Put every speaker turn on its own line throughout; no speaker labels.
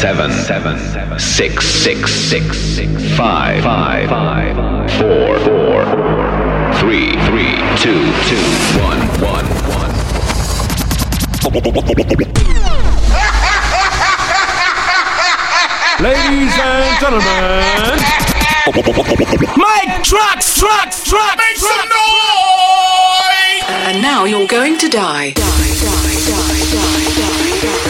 seven, seven, seven, six, six, six, six, five, five, five, four, four, three, three, two, two, one, one, one.
Ladies and gentlemen, Mike Trucks, Trucks, Trucks, make trucks. some noise!
And now you're going to die. Die, die, die, die, die, die.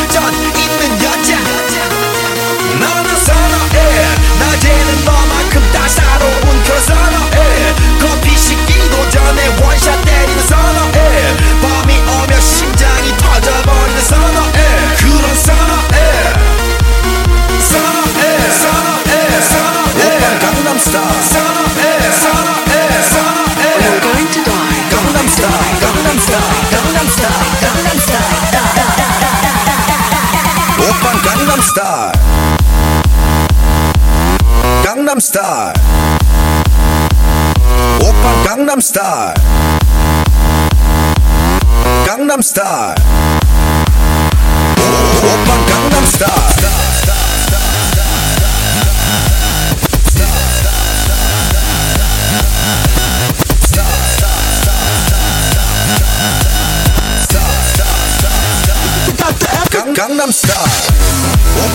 Style. Gangnam Style. 오빠 Gangnam Style. Gangnam Style.
오빠 Gangnam Style. Gangnam Style. We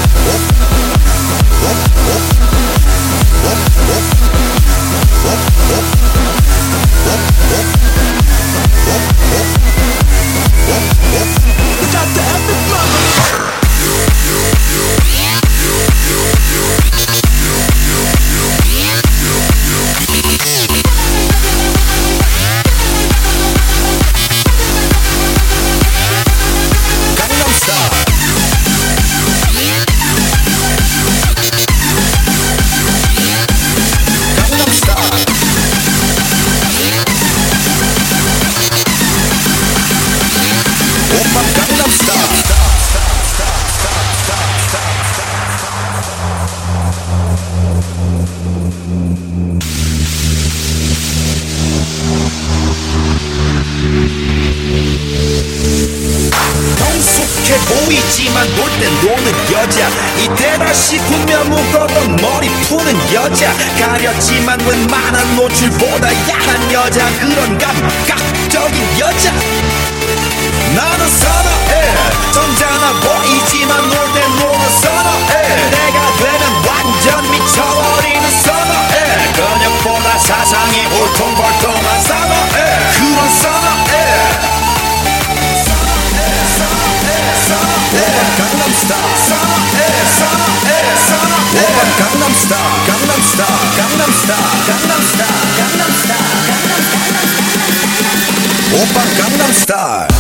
Got the
epic motherfucker Gangnam Style. Opa Gangnam Style.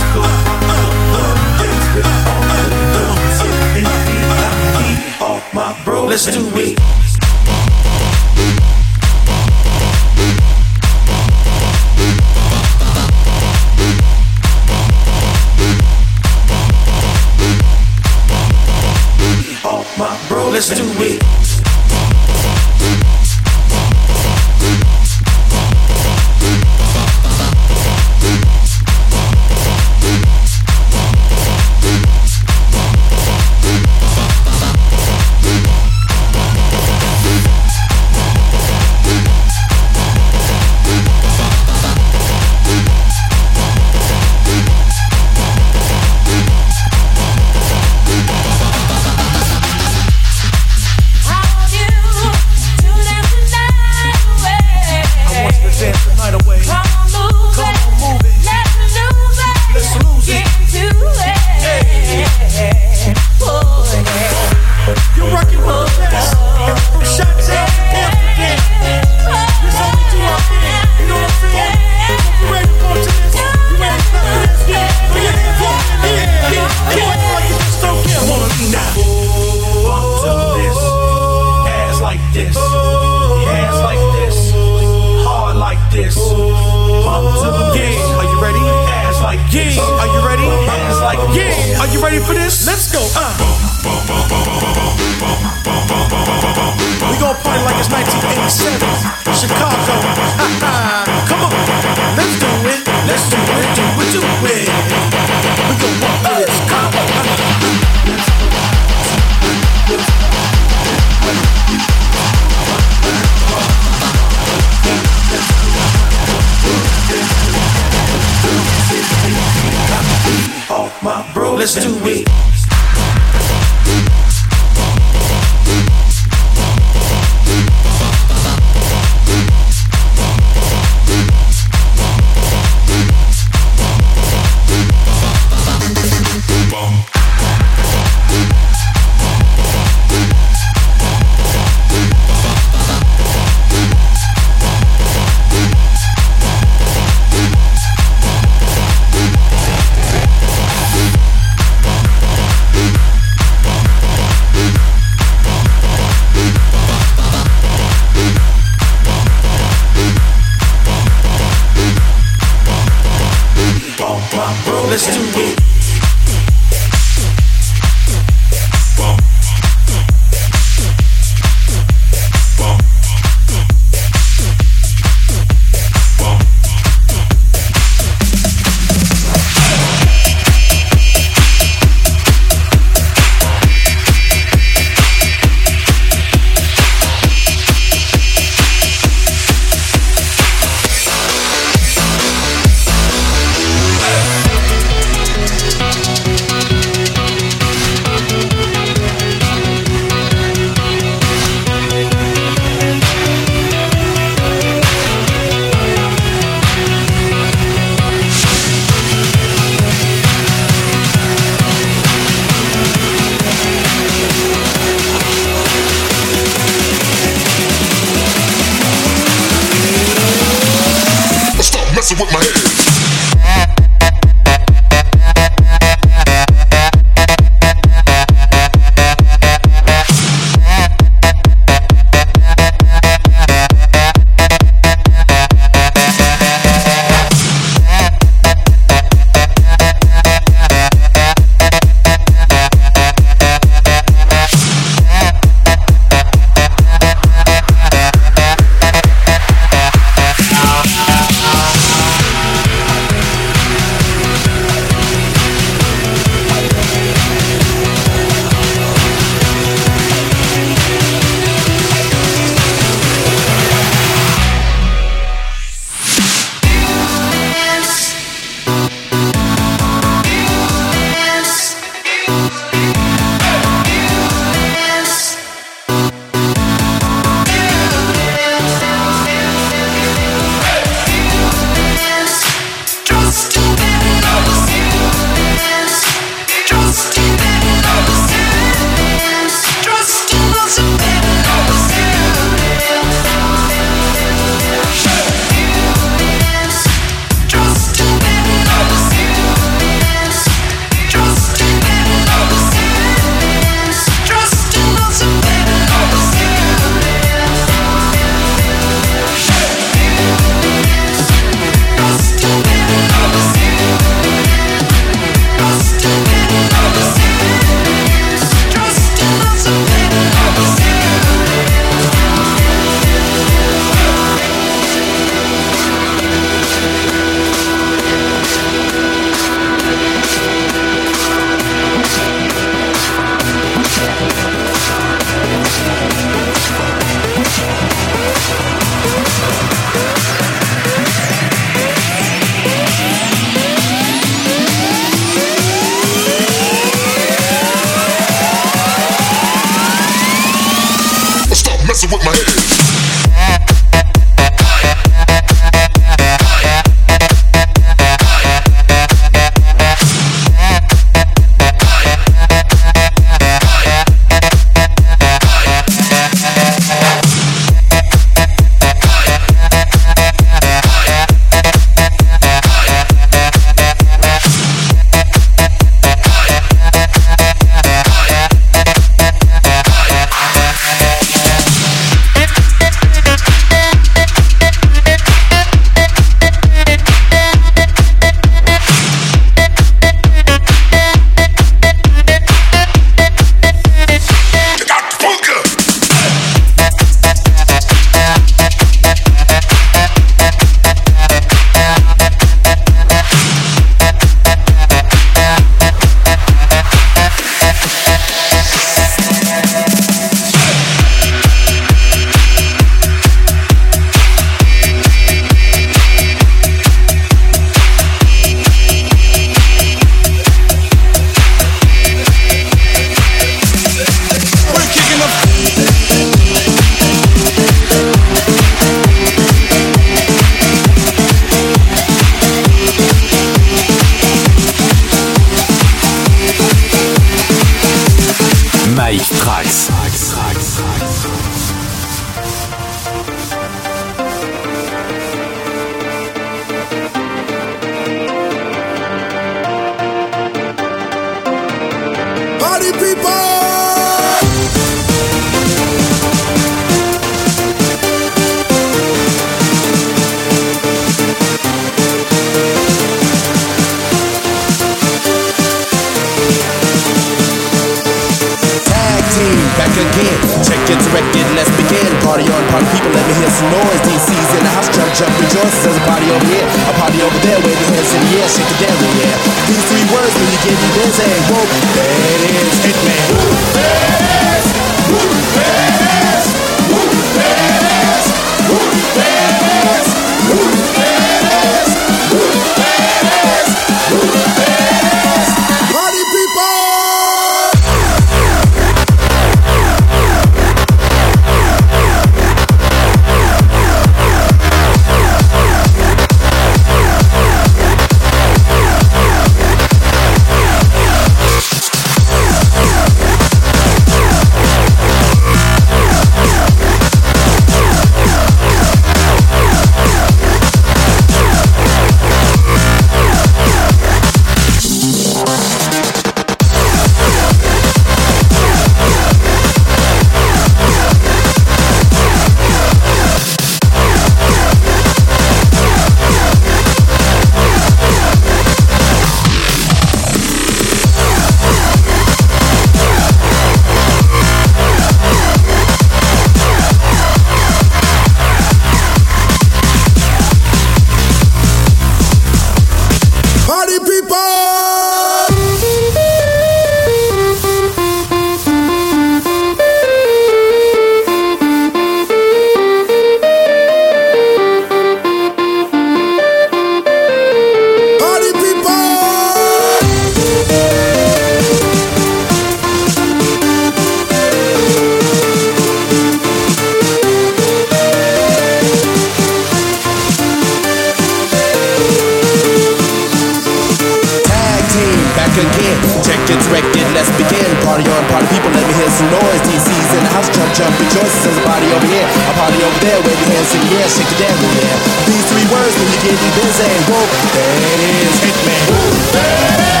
yeah. These three words when you're getting busy. Whoa, that is hitman. Whoa, that is.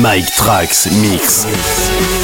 Mike Trax Mix.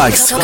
Tracks.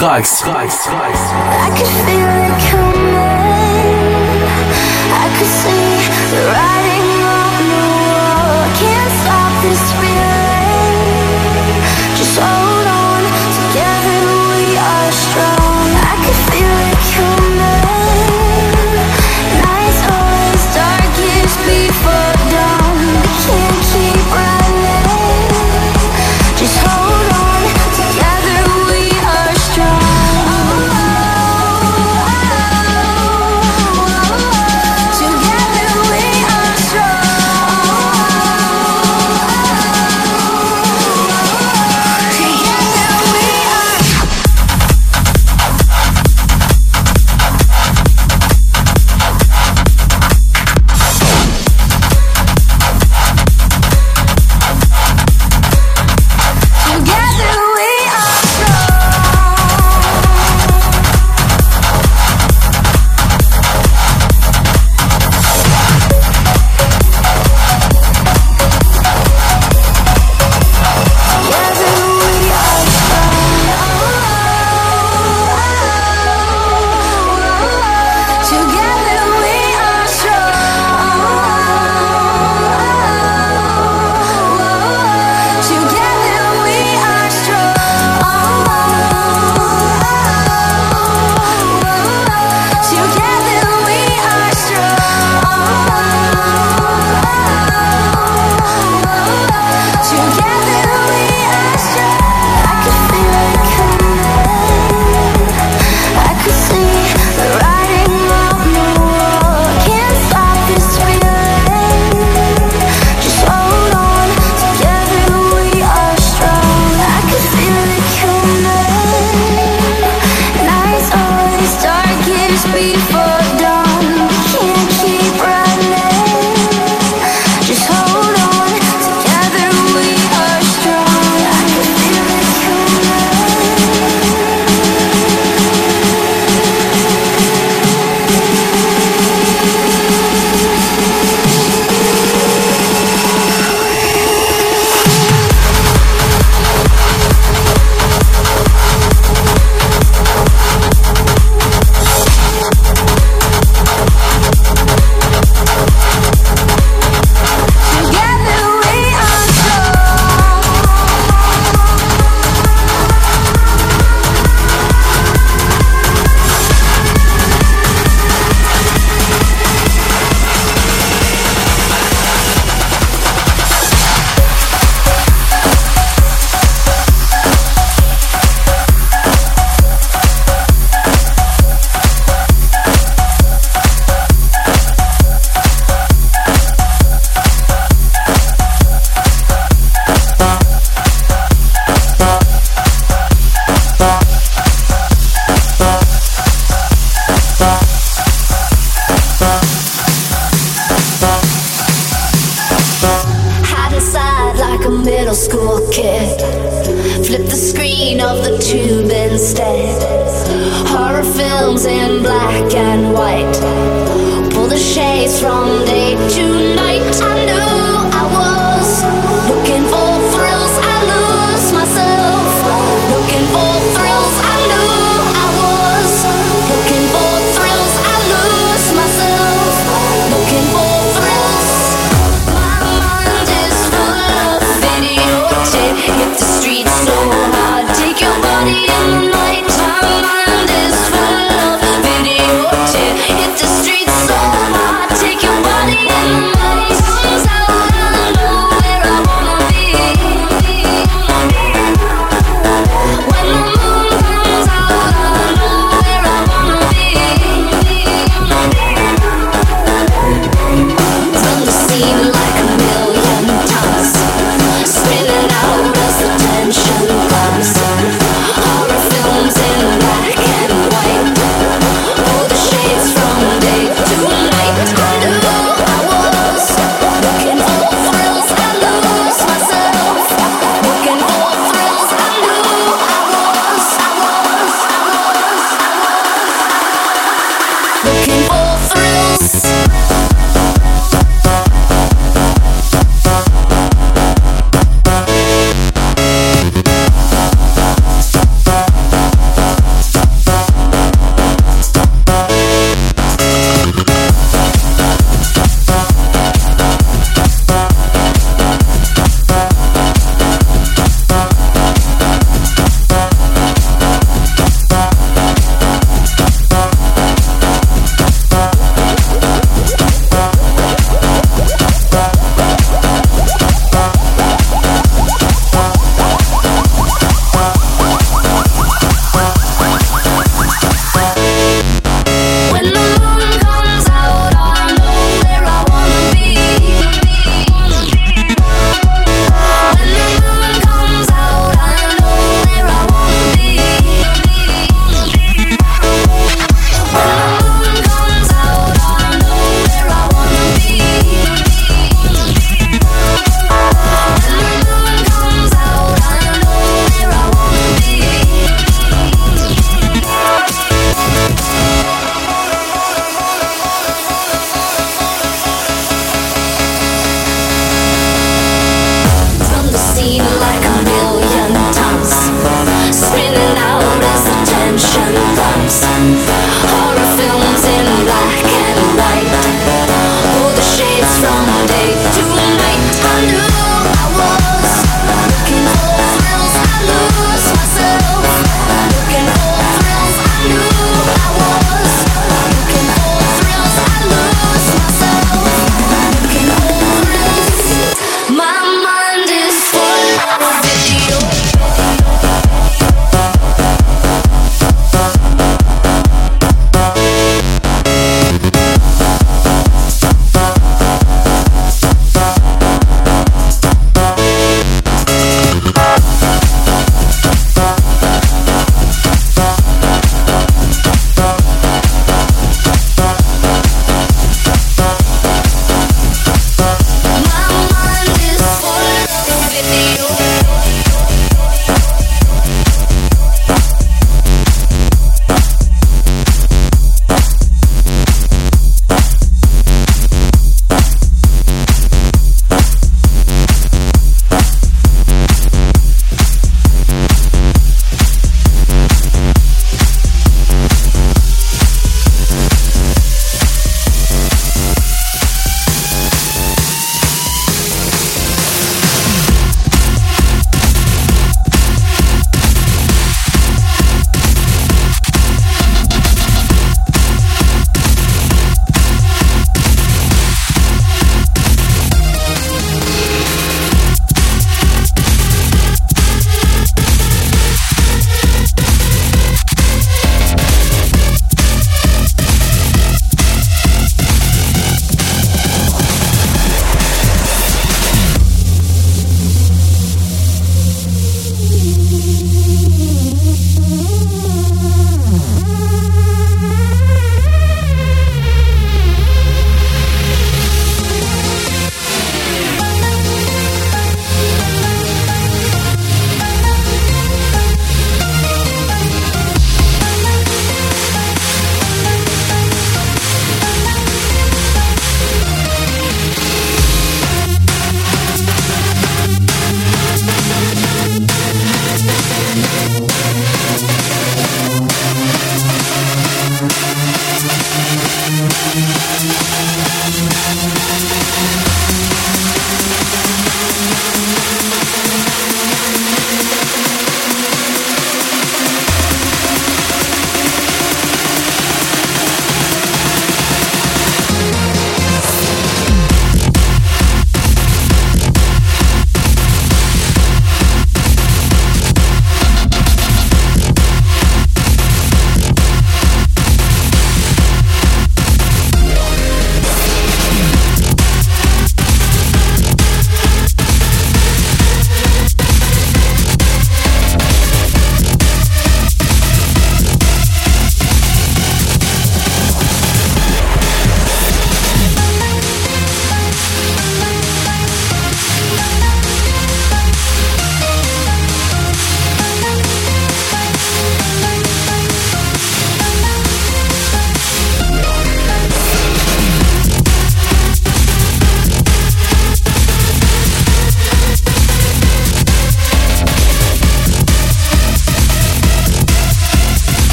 Mike Trax.
I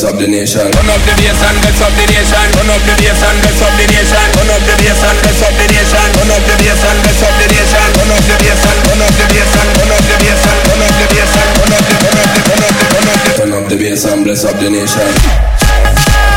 Bless up the nation.
Run up the bass and bless up the nation. Run up the bass and bless up the nation. Run up the bass and bless up the nation. Run up the bass and bless up the nation. Run up the bass and run up the bass and run up the bass and run up the bass and run up the run up the run up the run up the
Turn up the bass and bless up the nation.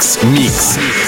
Strax Mix.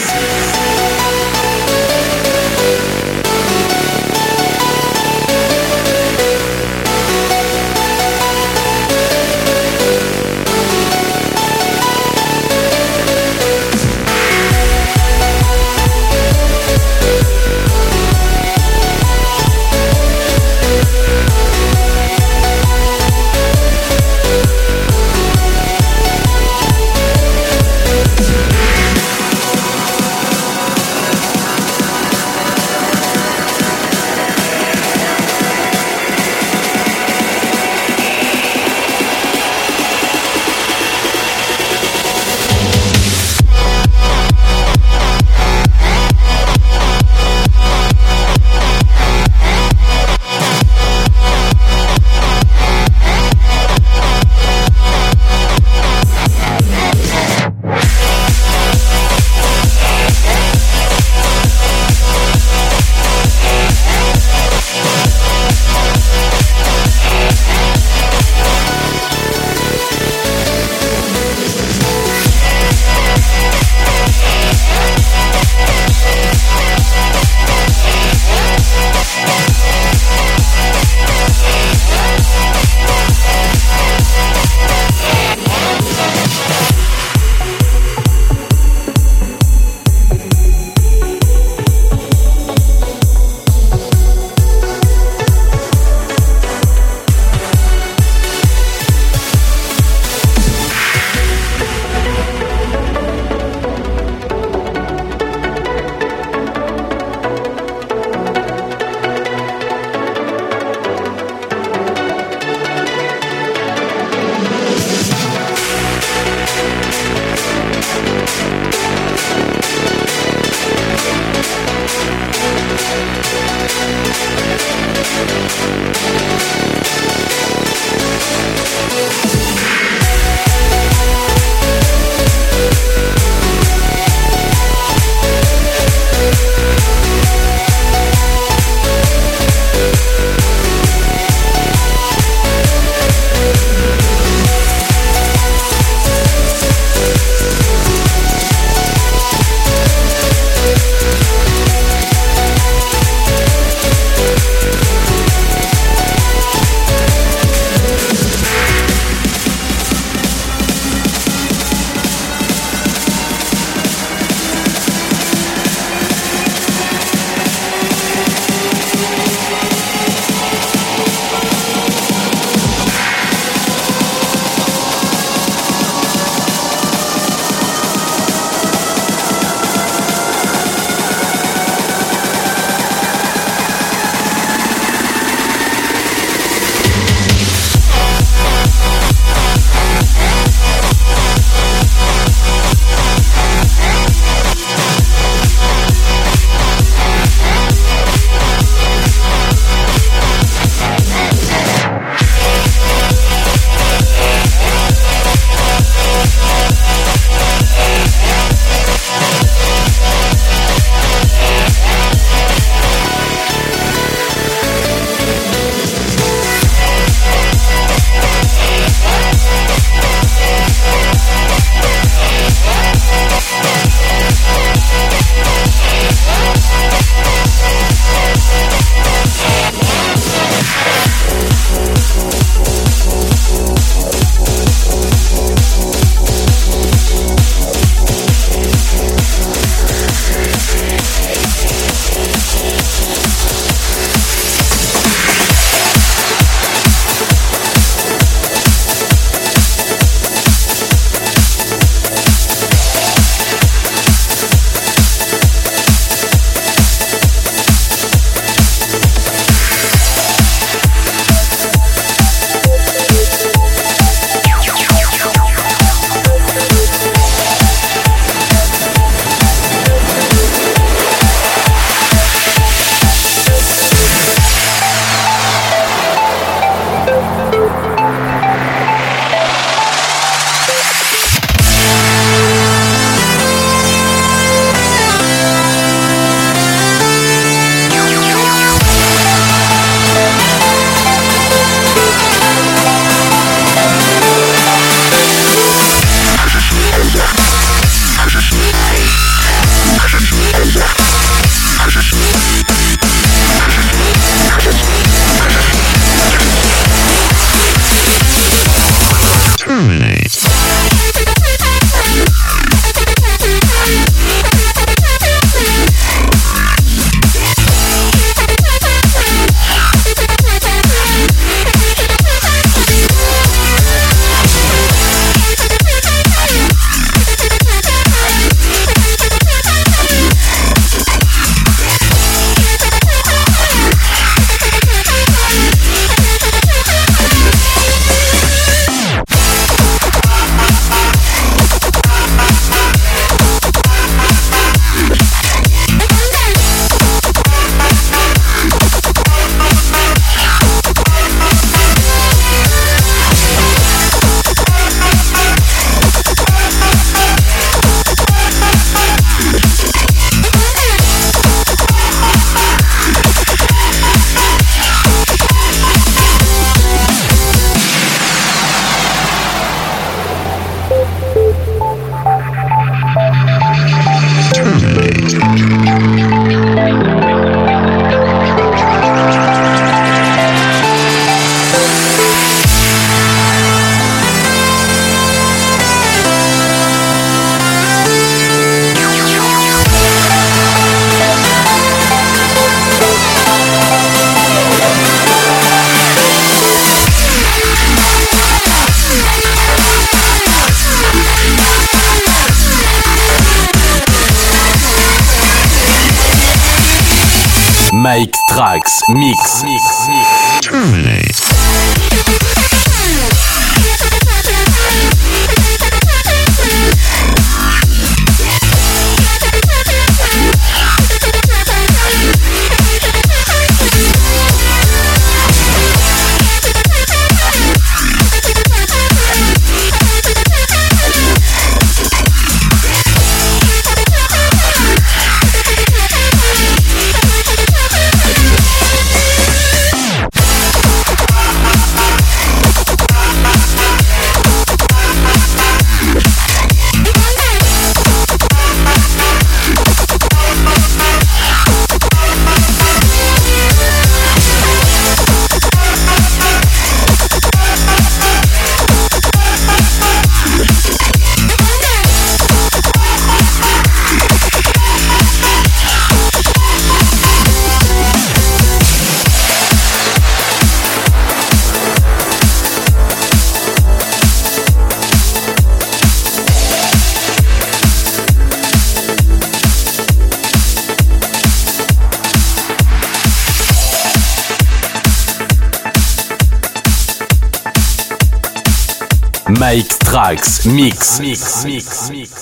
Mike Trax Mix. Mix. Mix. Mix.